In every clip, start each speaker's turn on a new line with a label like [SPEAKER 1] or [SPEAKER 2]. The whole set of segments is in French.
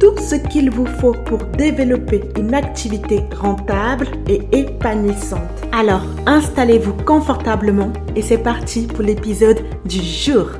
[SPEAKER 1] tout ce qu'il vous faut pour développer une activité rentable et épanouissante. Alors, installez-vous confortablement et c'est parti pour l'épisode du jour.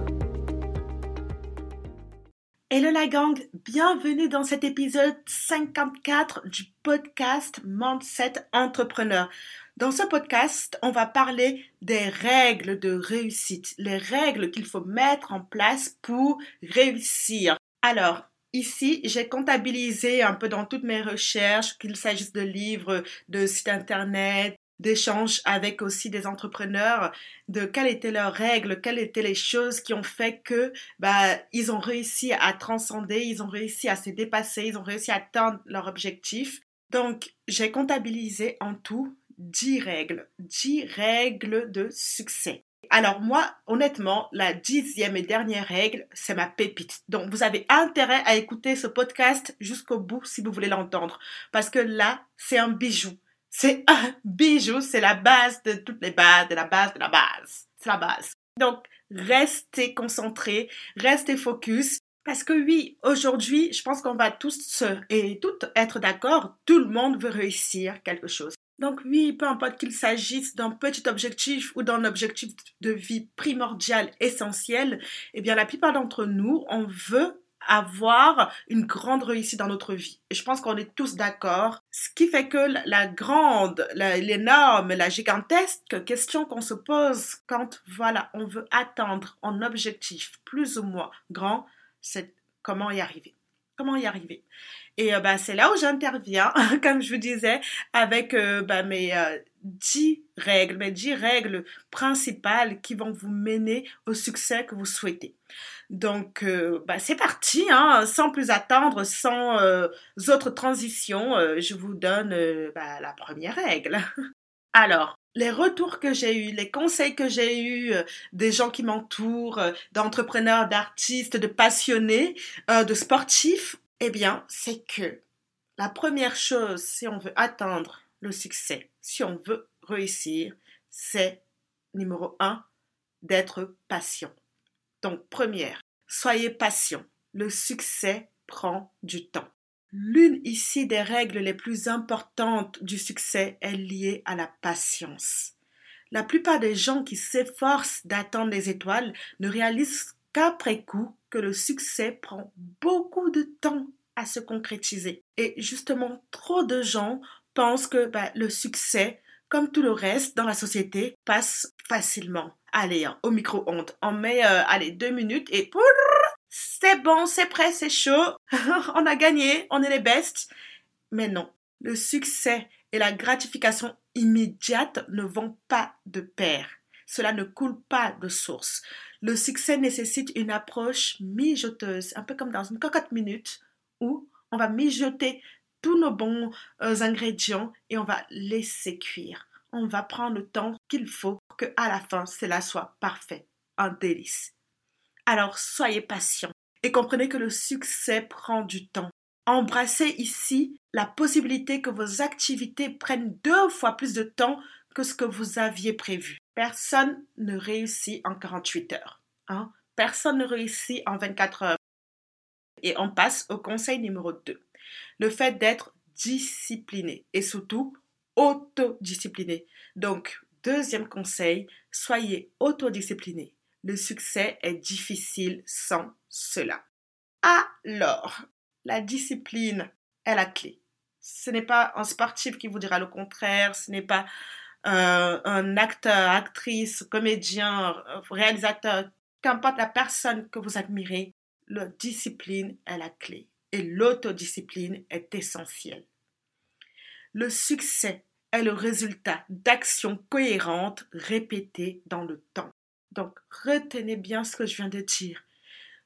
[SPEAKER 1] Hello la gang, bienvenue dans cet épisode 54 du podcast Mindset Entrepreneur. Dans ce podcast, on va parler des règles de réussite, les règles qu'il faut mettre en place pour réussir. Alors, Ici, j'ai comptabilisé un peu dans toutes mes recherches, qu'il s'agisse de livres, de sites internet, d'échanges avec aussi des entrepreneurs, de quelles étaient leurs règles, quelles étaient les choses qui ont fait que bah, ils ont réussi à transcender, ils ont réussi à se dépasser, ils ont réussi à atteindre leur objectif. Donc, j'ai comptabilisé en tout 10 règles, 10 règles de succès. Alors moi, honnêtement, la dixième et dernière règle, c'est ma pépite. Donc vous avez intérêt à écouter ce podcast jusqu'au bout si vous voulez l'entendre. Parce que là, c'est un bijou. C'est un bijou, c'est la base de toutes les bases, de la base de la base. C'est la base. Donc, restez concentrés, restez focus. Parce que oui, aujourd'hui, je pense qu'on va tous et toutes être d'accord, tout le monde veut réussir quelque chose. Donc oui, peu importe qu'il s'agisse d'un petit objectif ou d'un objectif de vie primordial, essentiel, eh bien la plupart d'entre nous, on veut avoir une grande réussite dans notre vie. Et je pense qu'on est tous d'accord. Ce qui fait que la grande, l'énorme, la gigantesque question qu'on se pose quand, voilà, on veut atteindre un objectif plus ou moins grand, c'est comment y arriver. Comment y arriver et euh, bah, c'est là où j'interviens, comme je vous disais, avec euh, bah, mes euh, dix règles, mes dix règles principales qui vont vous mener au succès que vous souhaitez. Donc, bah, c'est parti, hein, sans plus attendre, sans autres transitions, je vous donne bah, la première règle. Alors, les retours que j'ai eus, les conseils que j'ai eus des gens qui m'entourent, d'entrepreneurs, d'artistes, de passionnés, de sportifs, eh bien, c'est que la première chose, si on veut atteindre le succès, si on veut réussir, c'est numéro un, d'être patient. Donc, première, soyez patient. Le succès prend du temps. L'une ici des règles les plus importantes du succès est liée à la patience. La plupart des gens qui s'efforcent d'atteindre les étoiles ne réalisent qu'après coup que le succès prend beaucoup de temps à se concrétiser. Et justement, trop de gens pensent que bah, le succès, comme tout le reste dans la société, passe facilement. Allez, hein, au micro-ondes, on met, euh, allez, deux minutes et c'est bon, c'est prêt, c'est chaud, on a gagné, on est les bestes. Mais non, le succès et la gratification immédiate ne vont pas de pair. Cela ne coule pas de source. Le succès nécessite une approche mijoteuse, un peu comme dans une cocotte minute, où on va mijoter tous nos bons euh, ingrédients et on va laisser cuire. On va prendre le temps qu'il faut pour que à la fin cela soit parfait, un délice. Alors soyez patient et comprenez que le succès prend du temps. Embrassez ici la possibilité que vos activités prennent deux fois plus de temps que ce que vous aviez prévu. Personne ne réussit en 48 heures. Hein? Personne ne réussit en 24 heures. Et on passe au conseil numéro 2. Le fait d'être discipliné et surtout autodiscipliné. Donc, deuxième conseil, soyez autodiscipliné. Le succès est difficile sans cela. Alors, la discipline est la clé. Ce n'est pas un sportif qui vous dira le contraire, ce n'est pas euh, un acteur, actrice, comédien, réalisateur, qu'importe la personne que vous admirez, la discipline est la clé et l'autodiscipline est essentielle. Le succès est le résultat d'actions cohérentes répétées dans le temps. Donc, retenez bien ce que je viens de dire.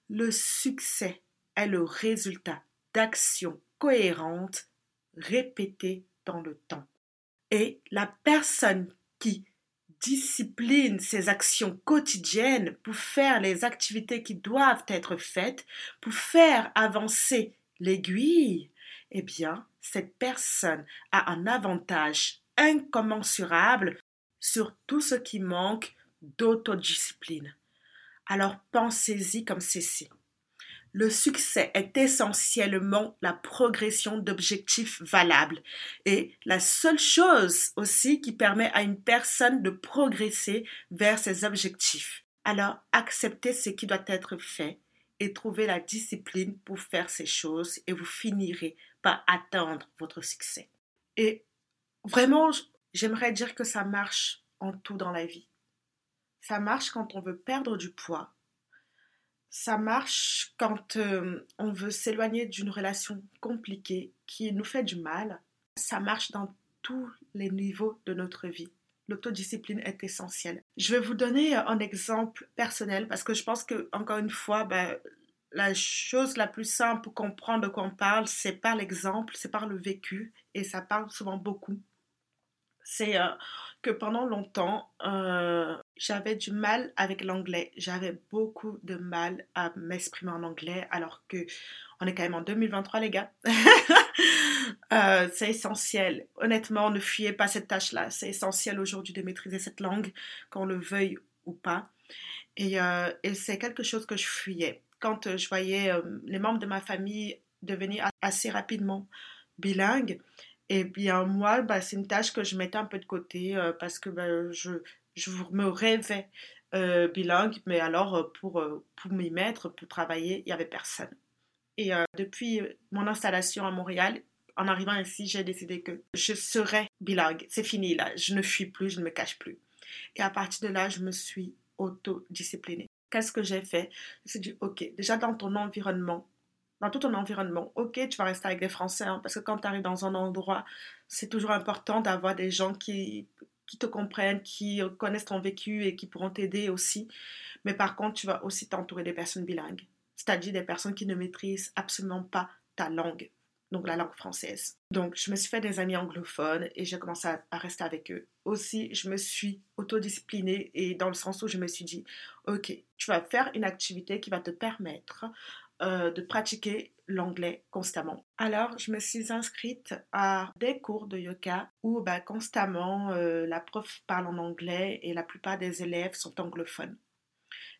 [SPEAKER 1] Le succès est le résultat d'actions cohérentes, répétées dans le temps. Et la personne qui discipline ses actions quotidiennes pour faire les activités qui doivent être faites, pour faire avancer l'aiguille, eh bien, cette personne a un avantage incommensurable sur tout ce qui manque d'autodiscipline. Alors pensez-y comme ceci. Le succès est essentiellement la progression d'objectifs valables et la seule chose aussi qui permet à une personne de progresser vers ses objectifs. Alors acceptez ce qui doit être fait et trouvez la discipline pour faire ces choses et vous finirez par atteindre votre succès. Et vraiment, j'aimerais dire que ça marche en tout dans la vie. Ça marche quand on veut perdre du poids, ça marche quand euh, on veut s'éloigner d'une relation compliquée qui nous fait du mal. Ça marche dans tous les niveaux de notre vie. L'autodiscipline est essentielle. Je vais vous donner un exemple personnel parce que je pense que, encore une fois, ben, la chose la plus simple pour comprendre de quoi on parle, c'est par l'exemple, c'est par le vécu et ça parle souvent beaucoup. C'est euh, que pendant longtemps, euh, j'avais du mal avec l'anglais. J'avais beaucoup de mal à m'exprimer en anglais, alors que on est quand même en 2023, les gars. Euh, c'est essentiel. Honnêtement, ne fuyez pas cette tâche-là. C'est essentiel aujourd'hui de maîtriser cette langue, qu'on le veuille ou pas. Et, euh, c'est quelque chose que je fuyais. Quand je voyais les membres de ma famille devenir assez rapidement bilingues, et bien moi, bah, c'est une tâche que je mettais un peu de côté euh, parce que bah, je, je me rêvais euh, bilingue, mais alors euh, pour, pour m'y mettre, pour travailler, il n'y avait personne. Et depuis mon installation à Montréal, en arrivant ici, j'ai décidé que je serais bilingue. C'est fini là, je ne fuis plus, je ne me cache plus. Et à partir de là, je me suis autodisciplinée. Qu'est-ce que j'ai fait? Je me suis dit, ok, déjà dans ton environnement, dans tout ton environnement. Ok, tu vas rester avec des Français, hein, parce que quand tu arrives dans un endroit, c'est toujours important d'avoir des gens qui, qui te comprennent, qui connaissent ton vécu et qui pourront t'aider aussi. Mais par contre, tu vas aussi t'entourer des personnes bilingues, c'est-à-dire des personnes qui ne maîtrisent absolument pas ta langue, donc la langue française. Donc, je me suis fait des amis anglophones et j'ai commencé à, rester avec eux. Aussi, je me suis autodisciplinée et dans le sens où je me suis dit, ok, tu vas faire une activité qui va te permettre euh, de pratiquer l'anglais constamment. Alors, je me suis inscrite à des cours de yoga où bah, constamment euh, la prof parle en anglais et la plupart des élèves sont anglophones.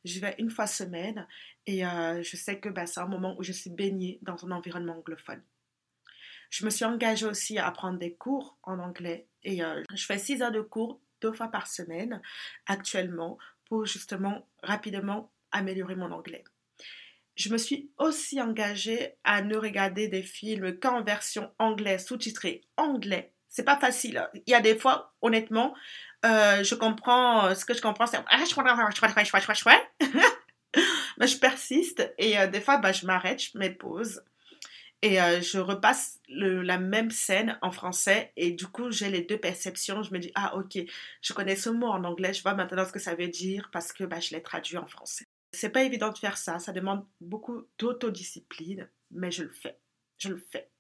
[SPEAKER 1] Je vais une fois semaine et euh, je sais que bah, c'est un moment où je suis baignée dans un environnement anglophone. Je me suis engagée aussi à prendre des cours en anglais et je fais six heures de cours deux fois par semaine actuellement pour justement rapidement améliorer mon anglais je me suis aussi engagée à ne regarder des films qu'en version anglaise, sous-titrée anglais. C'est pas facile. Hein. Il y a des fois, honnêtement, euh, je comprends, euh, ce que je comprends, c'est mais je persiste et euh, des fois, bah, je m'arrête, je mets pause et je repasse la même scène en français et du coup, j'ai les deux perceptions. Je me dis, ah ok, je connais ce mot en anglais, je vois maintenant ce que ça veut dire parce que bah, je l'ai traduit en français. C'est pas évident de faire ça, ça demande beaucoup d'autodiscipline, mais je le fais. Je le fais.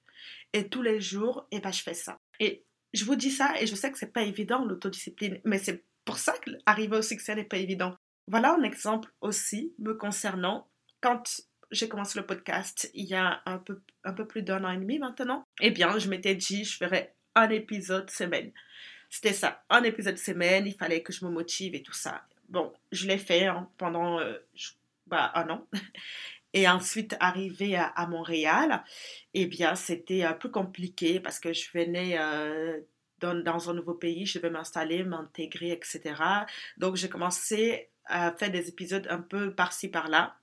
[SPEAKER 1] Et tous les jours, et eh ben, je fais ça. Et je vous dis ça, et je sais que c'est pas évident l'autodiscipline, mais c'est pour ça qu'arriver au succès n'est pas évident. Voilà un exemple aussi me concernant. Quand j'ai commencé le podcast il y a un peu, un peu plus d'un an et demi maintenant, eh bien, je m'étais dit, je ferais un épisode semaine. C'était ça, un épisode semaine, il fallait que je me motive et tout ça. Bon, je l'ai fait hein, pendant euh, bah, un an. Et ensuite, arrivé à, Montréal, eh bien, c'était peu compliqué parce que je venais euh, dans, un nouveau pays, je devais m'installer, m'intégrer, etc. Donc, j'ai commencé à faire des épisodes un peu par-ci, par-là.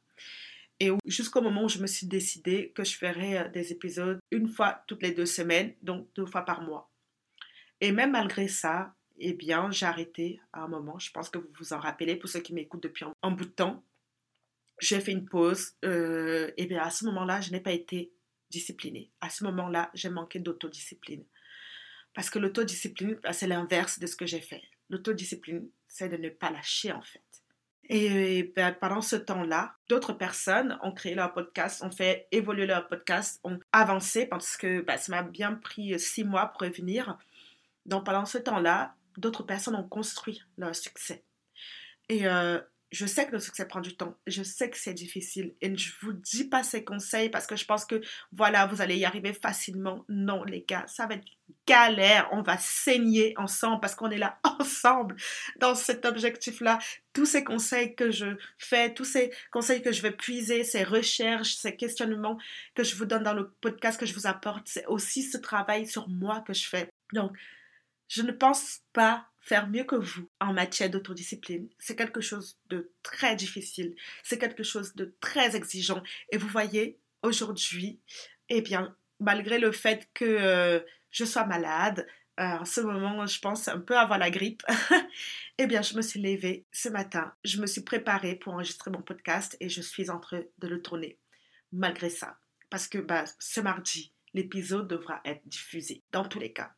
[SPEAKER 1] Et jusqu'au moment où je me suis décidé que je ferais euh, des épisodes une fois toutes les deux semaines, donc deux fois par mois. Et même malgré ça, eh bien, j'ai arrêté à un moment. Je pense que vous vous en rappelez pour ceux qui m'écoutent depuis un, bout de temps. J'ai fait une pause. Et bien, à ce moment-là, je n'ai pas été disciplinée. À ce moment-là, j'ai manqué d'autodiscipline. Parce que l'autodiscipline, bah, c'est l'inverse de ce que j'ai fait. L'autodiscipline, c'est de ne pas lâcher, en fait. Et ben, pendant ce temps-là, d'autres personnes ont créé leur podcast, ont fait évoluer leur podcast, ont avancé parce que ben, ça m'a bien pris six mois pour revenir. Donc pendant ce temps-là, d'autres personnes ont construit leur succès. Et euh, je sais que le succès prend du temps. Je sais que c'est difficile. Et je vous dis pas ces conseils parce que je pense que, voilà, vous allez y arriver facilement. Non, les gars, ça va être galère. On va saigner ensemble parce qu'on est là ensemble dans cet objectif-là. Tous ces conseils que je fais, tous ces conseils que je vais puiser, ces recherches, ces questionnements que je vous donne dans le podcast que je vous apporte, c'est aussi ce travail sur moi que je fais. Donc, je ne pense pas faire mieux que vous en matière d'autodiscipline. C'est quelque chose de très difficile, c'est quelque chose de très exigeant. Et vous voyez, aujourd'hui, eh bien, malgré le fait que euh, je sois malade, euh, en ce moment, je pense un peu avoir la grippe, eh bien, je me suis levée ce matin, je me suis préparée pour enregistrer mon podcast et je suis en train de le tourner, malgré ça. Parce que bah, ce mardi, l'épisode devra être diffusé, dans tous les cas.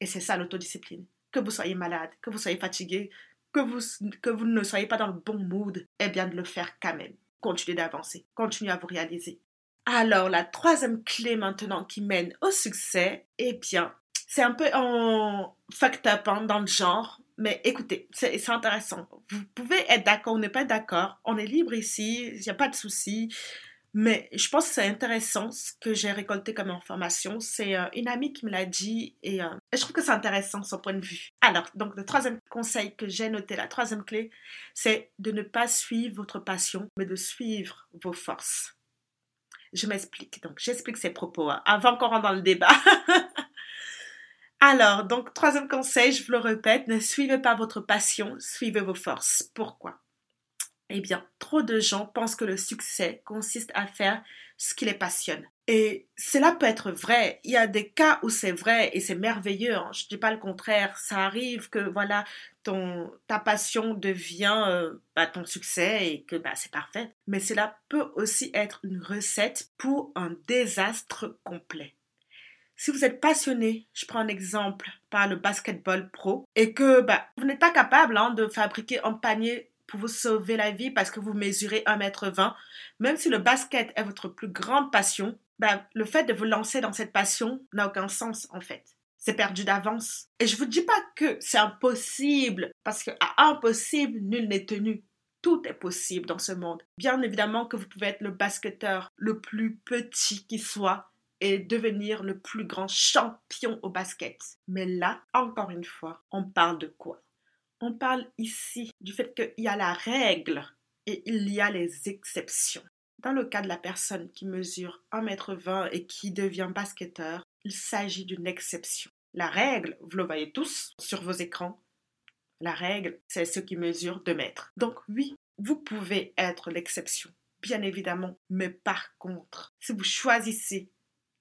[SPEAKER 1] Et c'est ça l'autodiscipline. Que vous soyez malade, que vous soyez fatigué, que vous, que ne soyez pas dans le bon mood, eh bien de le faire quand même. Continuez d'avancer, continuez à vous réaliser. Alors, la troisième clé maintenant qui mène au succès, eh bien, c'est un peu en fucked up hein, dans le genre, mais écoutez, c'est intéressant. Vous pouvez être d'accord ou ne pas d'accord. On est libre ici, il n'y a pas de souci. Mais je pense que c'est intéressant ce que j'ai récolté comme information. C'est euh, une amie qui me l'a dit et, euh, et, je trouve que c'est intéressant son point de vue. Alors, donc le troisième conseil que j'ai noté, la troisième clé, c'est de ne pas suivre votre passion, mais de suivre vos forces. Je m'explique. Donc, j'explique ces propos hein, avant qu'on rentre dans le débat. Alors, donc, troisième conseil, je vous le répète, ne suivez pas votre passion, suivez vos forces. Pourquoi? Eh bien, trop de gens pensent que le succès consiste à faire ce qui les passionne. Et cela peut être vrai. Il y a des cas où c'est vrai et c'est merveilleux. Hein. Je ne dis pas le contraire. Ça arrive que voilà, ton, ta passion devient euh, bah, ton succès et que bah, c'est parfait. Mais cela peut aussi être une recette pour un désastre complet. Si vous êtes passionné, je prends un exemple par le basketball pro, et que bah, vous n'êtes pas capable hein, de fabriquer un panier pour vous sauver la vie parce que vous mesurez 1m20, même si le basket est votre plus grande passion, ben, le fait de vous lancer dans cette passion n'a aucun sens en fait. C'est perdu d'avance. Et je vous dis pas que c'est impossible, parce qu'à impossible, nul n'est tenu. Tout est possible dans ce monde. Bien évidemment que vous pouvez être le basketteur le plus petit qui soit et devenir le plus grand champion au basket. Mais là, encore une fois, on parle de quoi? On parle ici du fait qu'il y a la règle et il y a les exceptions. Dans le cas de la personne qui mesure 1m20 et qui devient basketteur, il s'agit d'une exception. La règle, vous le voyez tous sur vos écrans, la règle, c'est ceux qui mesurent 2 mètres. Donc oui, vous pouvez être l'exception, bien évidemment, mais par contre, si vous choisissez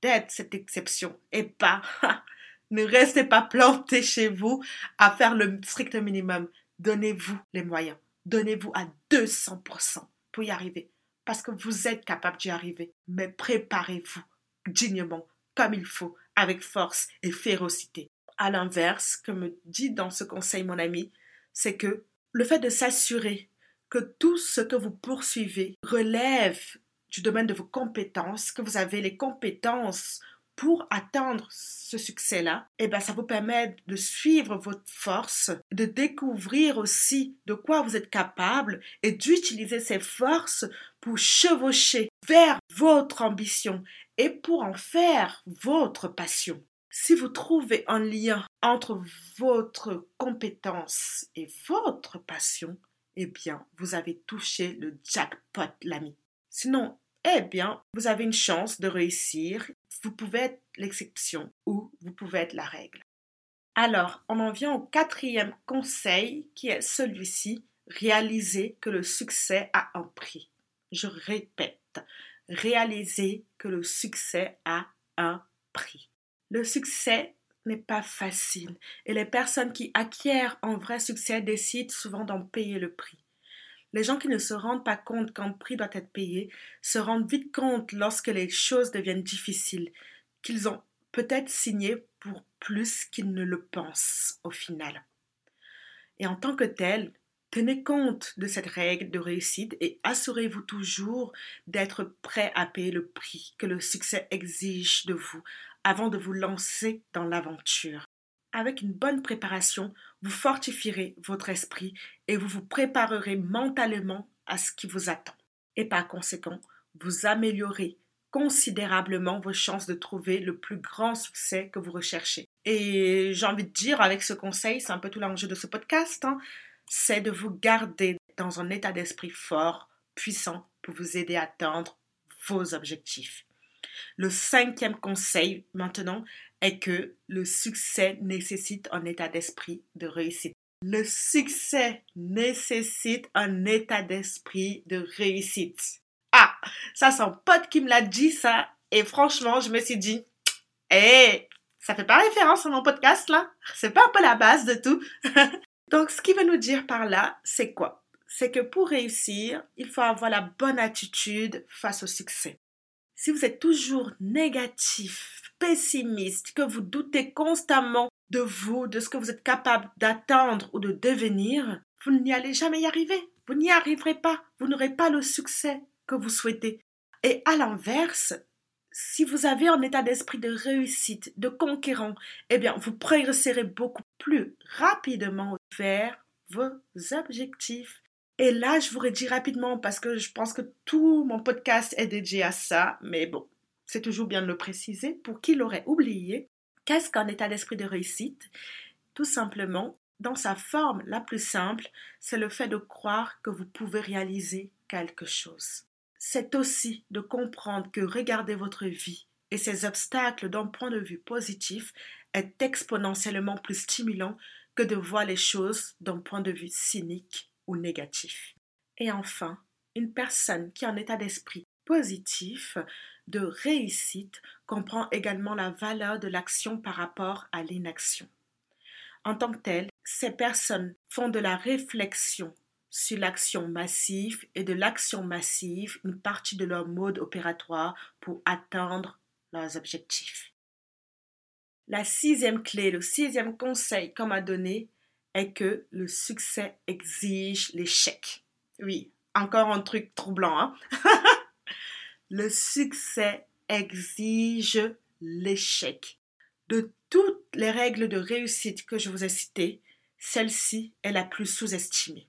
[SPEAKER 1] d'être cette exception et pas Ne restez pas planté chez vous à faire le strict minimum. Donnez-vous les moyens. Donnez-vous à 200% pour y arriver. Parce que vous êtes capable d'y arriver. Mais préparez-vous dignement, comme il faut, avec force et férocité. À l'inverse, comme me dit dans ce conseil mon ami, c'est que le fait de s'assurer que tout ce que vous poursuivez relève du domaine de vos compétences, que vous avez les compétences pour atteindre ce succès-là, eh ben, ça vous permet de suivre votre force, de découvrir aussi de quoi vous êtes capable et d'utiliser ces forces pour chevaucher vers votre ambition et pour en faire votre passion. Si vous trouvez un lien entre votre compétence et votre passion, eh bien, vous avez touché le jackpot, l'ami. Sinon, eh bien, vous avez une chance de réussir. Vous pouvez être l'exception ou vous pouvez être la règle. Alors, on en vient au quatrième conseil qui est celui-ci, réaliser que le succès a un prix. Je répète, réaliser que le succès a un prix. Le succès n'est pas facile et les personnes qui acquièrent un vrai succès décident souvent d'en payer le prix. Les gens qui ne se rendent pas compte qu'un prix doit être payé se rendent vite compte lorsque les choses deviennent difficiles, qu'ils ont peut-être signé pour plus qu'ils ne le pensent au final. Et en tant que tel, Tenez compte de cette règle de réussite et assurez-vous toujours d'être prêt à payer le prix que le succès exige de vous avant de vous lancer dans l'aventure. Avec une bonne préparation, vous fortifierez votre esprit et vous vous préparerez mentalement à ce qui vous attend. Et par conséquent, vous améliorez considérablement vos chances de trouver le plus grand succès que vous recherchez. Et j'ai envie de dire avec ce conseil, c'est un peu tout l'enjeu de ce podcast, hein, c'est de vous garder dans un état d'esprit fort, puissant, pour vous aider à atteindre vos objectifs. Le cinquième conseil maintenant est que le succès nécessite un état d'esprit de réussite. Le succès nécessite un état d'esprit de réussite. Ah, ça c'est un pote qui me l'a dit ça et franchement je me suis dit, hé, ça fait pas référence à mon podcast là C'est pas un peu la base de tout Donc ce qu'il veut nous dire par là, c'est quoi? C'est que pour réussir, il faut avoir la bonne attitude face au succès. Si vous êtes toujours négatif, pessimiste, que vous doutez constamment de vous, de ce que vous êtes capable d'atteindre ou de devenir, vous n'y allez jamais y arriver. Vous n'y arriverez pas. Vous n'aurez pas le succès que vous souhaitez. Et à l'inverse, si vous avez un état d'esprit de réussite, de conquérant, eh bien, vous progresserez beaucoup plus rapidement vers vos objectifs. Et là, je vous redis rapidement parce que je pense que tout mon podcast est dédié à ça, mais bon, c'est toujours bien de le préciser pour qui l'aurait oublié. Qu'est-ce qu'un état d'esprit de réussite? Tout simplement, dans sa forme la plus simple, c'est le fait de croire que vous pouvez réaliser quelque chose. C'est aussi de comprendre que regarder votre vie et ses obstacles d'un point de vue positif est exponentiellement plus stimulant que de voir les choses d'un point de vue cynique négatif. Et enfin, une personne qui a un état d'esprit positif de réussite comprend également la valeur de l'action par rapport à l'inaction. En tant que telle, ces personnes font de la réflexion sur l'action massive et de l'action massive une partie de leur mode opératoire pour atteindre leurs objectifs. La sixième clé, le sixième conseil qu'on m'a donné est que le succès exige l'échec. Oui, encore un truc troublant. Hein? le succès exige l'échec. De toutes les règles de réussite que je vous ai citées, celle-ci est la plus sous-estimée.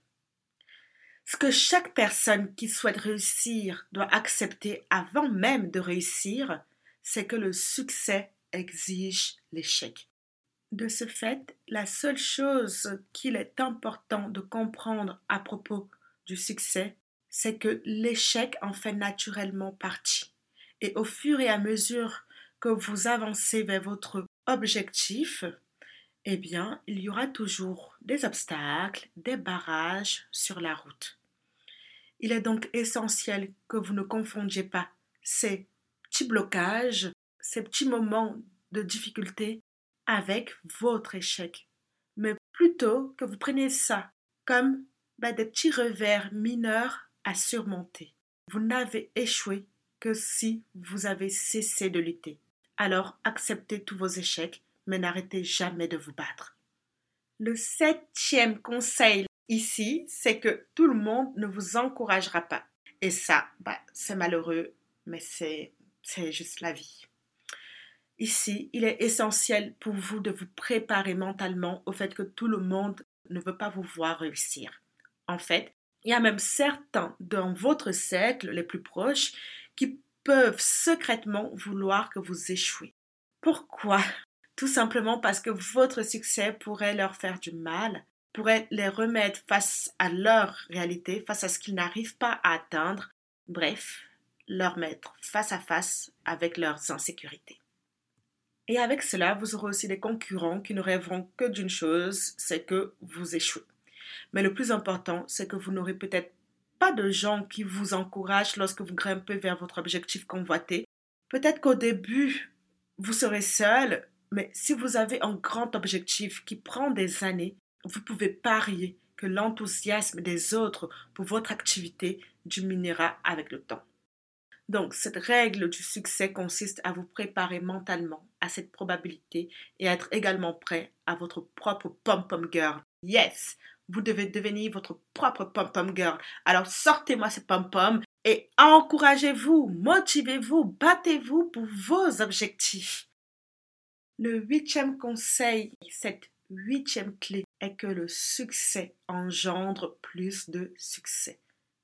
[SPEAKER 1] Ce que chaque personne qui souhaite réussir doit accepter avant même de réussir, c'est que le succès exige l'échec. De ce fait, la seule chose qu'il est important de comprendre à propos du succès, c'est que l'échec en fait naturellement partie. Et au fur et à mesure que vous avancez vers votre objectif, eh bien, il y aura toujours des obstacles, des barrages sur la route. Il est donc essentiel que vous ne confondiez pas ces petits blocages, ces petits moments de difficulté avec votre échec, mais plutôt que vous preniez ça comme bah, des petits revers mineurs à surmonter. Vous n'avez échoué que si vous avez cessé de lutter. Alors acceptez tous vos échecs, mais n'arrêtez jamais de vous battre. Le septième conseil ici, c'est que tout le monde ne vous encouragera pas. Et ça, bah, c'est malheureux, mais c'est juste la vie. Ici, il est essentiel pour vous de vous préparer mentalement au fait que tout le monde ne veut pas vous voir réussir. En fait, il y a même certains dans votre cercle les plus proches qui peuvent secrètement vouloir que vous échouez. Pourquoi? Tout simplement parce que votre succès pourrait leur faire du mal, pourrait les remettre face à leur réalité, face à ce qu'ils n'arrivent pas à atteindre, bref, leur mettre face à face avec leurs insécurités. Et avec cela, vous aurez aussi des concurrents qui ne rêveront que d'une chose, c'est que vous échouez. Mais le plus important, c'est que vous n'aurez peut-être pas de gens qui vous encouragent lorsque vous grimpez vers votre objectif convoité. Peut-être qu'au début, vous serez seul, mais si vous avez un grand objectif qui prend des années, vous pouvez parier que l'enthousiasme des autres pour votre activité diminuera avec le temps. Donc, cette règle du succès consiste à vous préparer mentalement à cette probabilité et à être également prêt à votre propre pom-pom girl. Yes, Vous devez devenir votre propre pom-pom girl. Alors sortez-moi ces pom-pom et encouragez-vous, motivez-vous, battez-vous pour vos objectifs. Le huitième conseil, cette huitième clé est que le succès engendre plus de succès.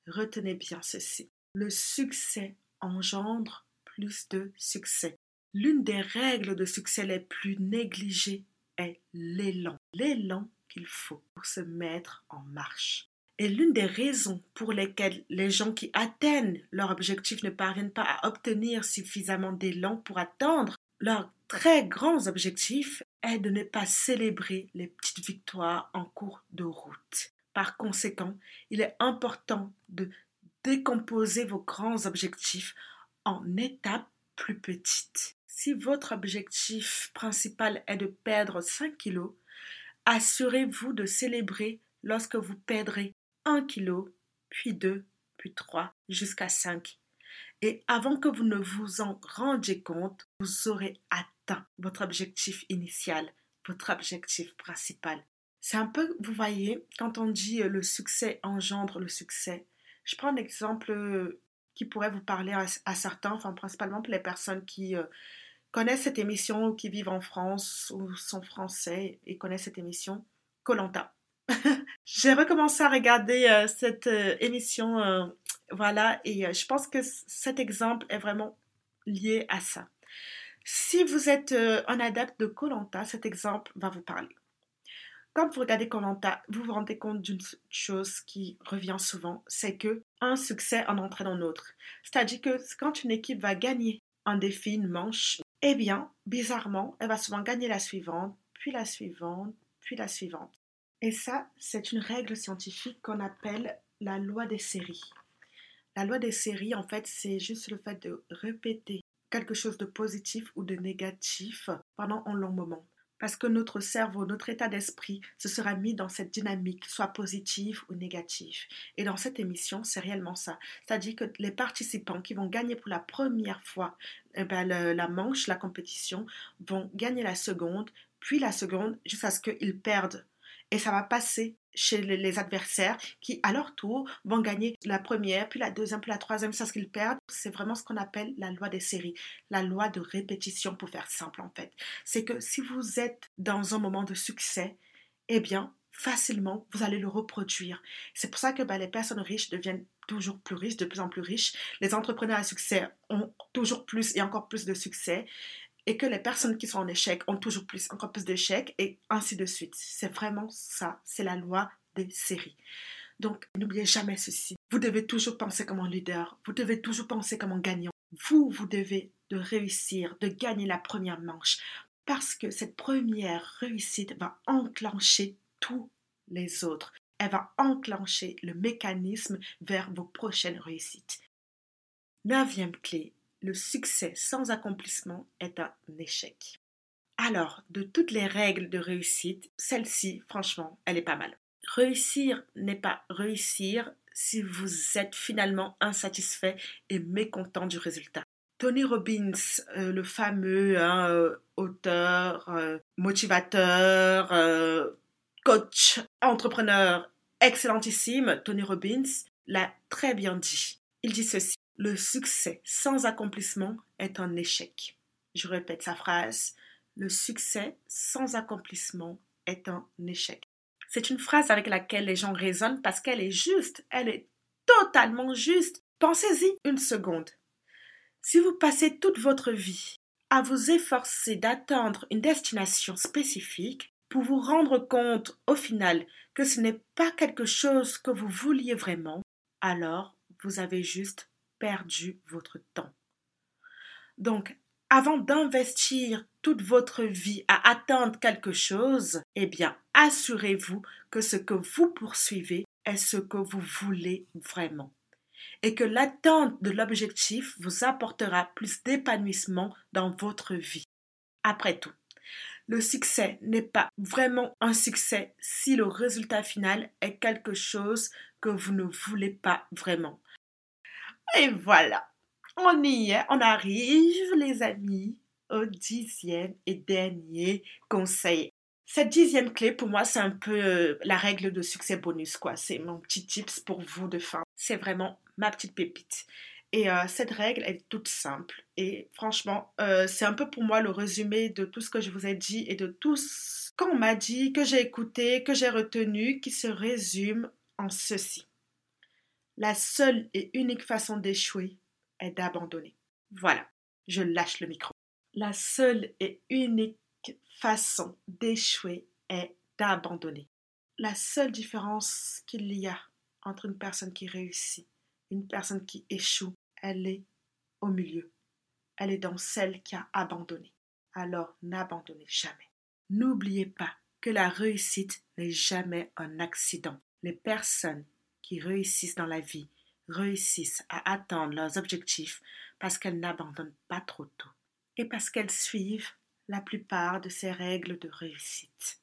[SPEAKER 1] Retenez bien ceci. Le succès engendre plus de succès. L'une des règles de succès les plus négligées est l'élan. L'élan qu'il faut pour se mettre en marche. Et l'une des raisons pour lesquelles les gens qui atteignent leur objectif ne parviennent pas à obtenir suffisamment d'élan pour atteindre leurs très grands objectifs est de ne pas célébrer les petites victoires en cours de route. Par conséquent, il est important de décomposer vos grands objectifs en étapes plus petites. Si votre objectif principal est de perdre 5 kilos, assurez-vous de célébrer lorsque vous perdrez 1 kg, puis 2, puis 3, jusqu'à 5. Et avant que vous ne vous en rendiez compte, vous aurez atteint votre objectif initial, votre objectif principal. C'est un peu, vous voyez, quand on dit euh, le succès engendre le succès. Je prends un exemple euh, qui pourrait vous parler à, certains, enfin principalement pour les personnes qui euh, connaissent cette émission ou qui vivent en France ou sont français et connaissent cette émission, Colanta. J'ai recommencé à regarder euh, cette émission, voilà, et je pense que cet exemple est vraiment lié à ça. Si vous êtes un adepte de Colanta, cet exemple va vous parler. Quand vous regardez Colanta, vous vous rendez compte d'une chose qui revient souvent, c'est que un succès en entraîne un autre. C'est-à-dire que quand une équipe va gagner un défi, une manche, eh bien, bizarrement, elle va souvent gagner la suivante, puis la suivante, puis la suivante. Et ça, c'est une règle scientifique qu'on appelle la loi des séries. La loi des séries, en fait, c'est juste le fait de répéter quelque chose de positif ou de négatif pendant un long moment. Parce que notre cerveau, notre état d'esprit se sera mis dans cette dynamique, soit positive ou négative. Et dans cette émission, c'est réellement ça. C'est-à-dire que les participants qui vont gagner pour la première fois eh ben, la manche, la compétition, vont gagner la seconde, puis la seconde, jusqu'à ce qu'ils perdent et ça va passer chez les adversaires qui, à leur tour, vont gagner la première, puis la deuxième, puis la troisième, ce qu'ils perdent. C'est vraiment ce qu'on appelle la loi des séries, la loi de répétition pour faire simple en fait. C'est que si vous êtes dans un moment de succès, eh bien, facilement, vous allez le reproduire. C'est pour ça que bah, les personnes riches deviennent toujours plus riches, de plus en plus riches. Les entrepreneurs à succès ont toujours plus et encore plus de succès et que les personnes qui sont en échec ont toujours plus, encore plus d'échecs et ainsi de suite. C'est vraiment ça, c'est la loi des séries. Donc, n'oubliez jamais ceci. Vous devez toujours penser comme un leader, vous devez toujours penser comme un gagnant. Vous, vous devez de réussir, de gagner la première manche parce que cette première réussite va enclencher tous les autres. Elle va enclencher le mécanisme vers vos prochaines réussites. Neuvième clé, le succès sans accomplissement est un échec. Alors, de toutes les règles de réussite, celle-ci, franchement, elle est pas mal. Réussir n'est pas réussir si vous êtes finalement insatisfait et mécontent du résultat. Tony Robbins, euh, le fameux hein, euh, auteur, euh, motivateur, coach, entrepreneur excellentissime, Tony Robbins, l'a très bien dit. Il dit ceci. Le succès sans accomplissement est un échec. Je répète sa phrase. Le succès sans accomplissement est un échec. C'est une phrase avec laquelle les gens raisonnent parce qu'elle est juste, elle est totalement juste. Pensez-y une seconde. Si vous passez toute votre vie à vous efforcer d'atteindre une destination spécifique, pour vous rendre compte au final que ce n'est pas quelque chose que vous vouliez vraiment, alors vous avez juste perdu votre temps. Donc, avant d'investir toute votre vie à atteindre quelque chose, eh bien, assurez-vous que ce que vous poursuivez est ce que vous voulez vraiment et que l'atteinte de l'objectif vous apportera plus d'épanouissement dans votre vie. Après tout, le succès n'est pas vraiment un succès si le résultat final est quelque chose que vous ne voulez pas vraiment. Et voilà, on y est, on arrive les amis au dixième et dernier conseil. Cette dixième clé, pour moi, c'est un peu euh, la règle de succès bonus, quoi. C'est mon petit tips pour vous de fin. C'est vraiment ma petite pépite. Et euh, cette règle est toute simple. Et franchement, euh, c'est un peu pour moi le résumé de tout ce que je vous ai dit et de tout ce qu'on m'a dit, que j'ai écouté, que j'ai retenu, qui se résume en ceci. La seule et unique façon d'échouer est d'abandonner. Voilà, je lâche le micro. La seule et unique façon d'échouer est d'abandonner. La seule différence qu'il y a entre une personne qui réussit, une personne qui échoue, elle est au milieu. Elle est dans celle qui a abandonné. Alors n'abandonnez jamais. N'oubliez pas que la réussite n'est jamais un accident. Les personnes qui réussissent dans la vie réussissent à atteindre leurs objectifs parce qu'elles n'abandonnent pas trop tôt et parce qu'elles suivent la plupart de ces règles de réussite.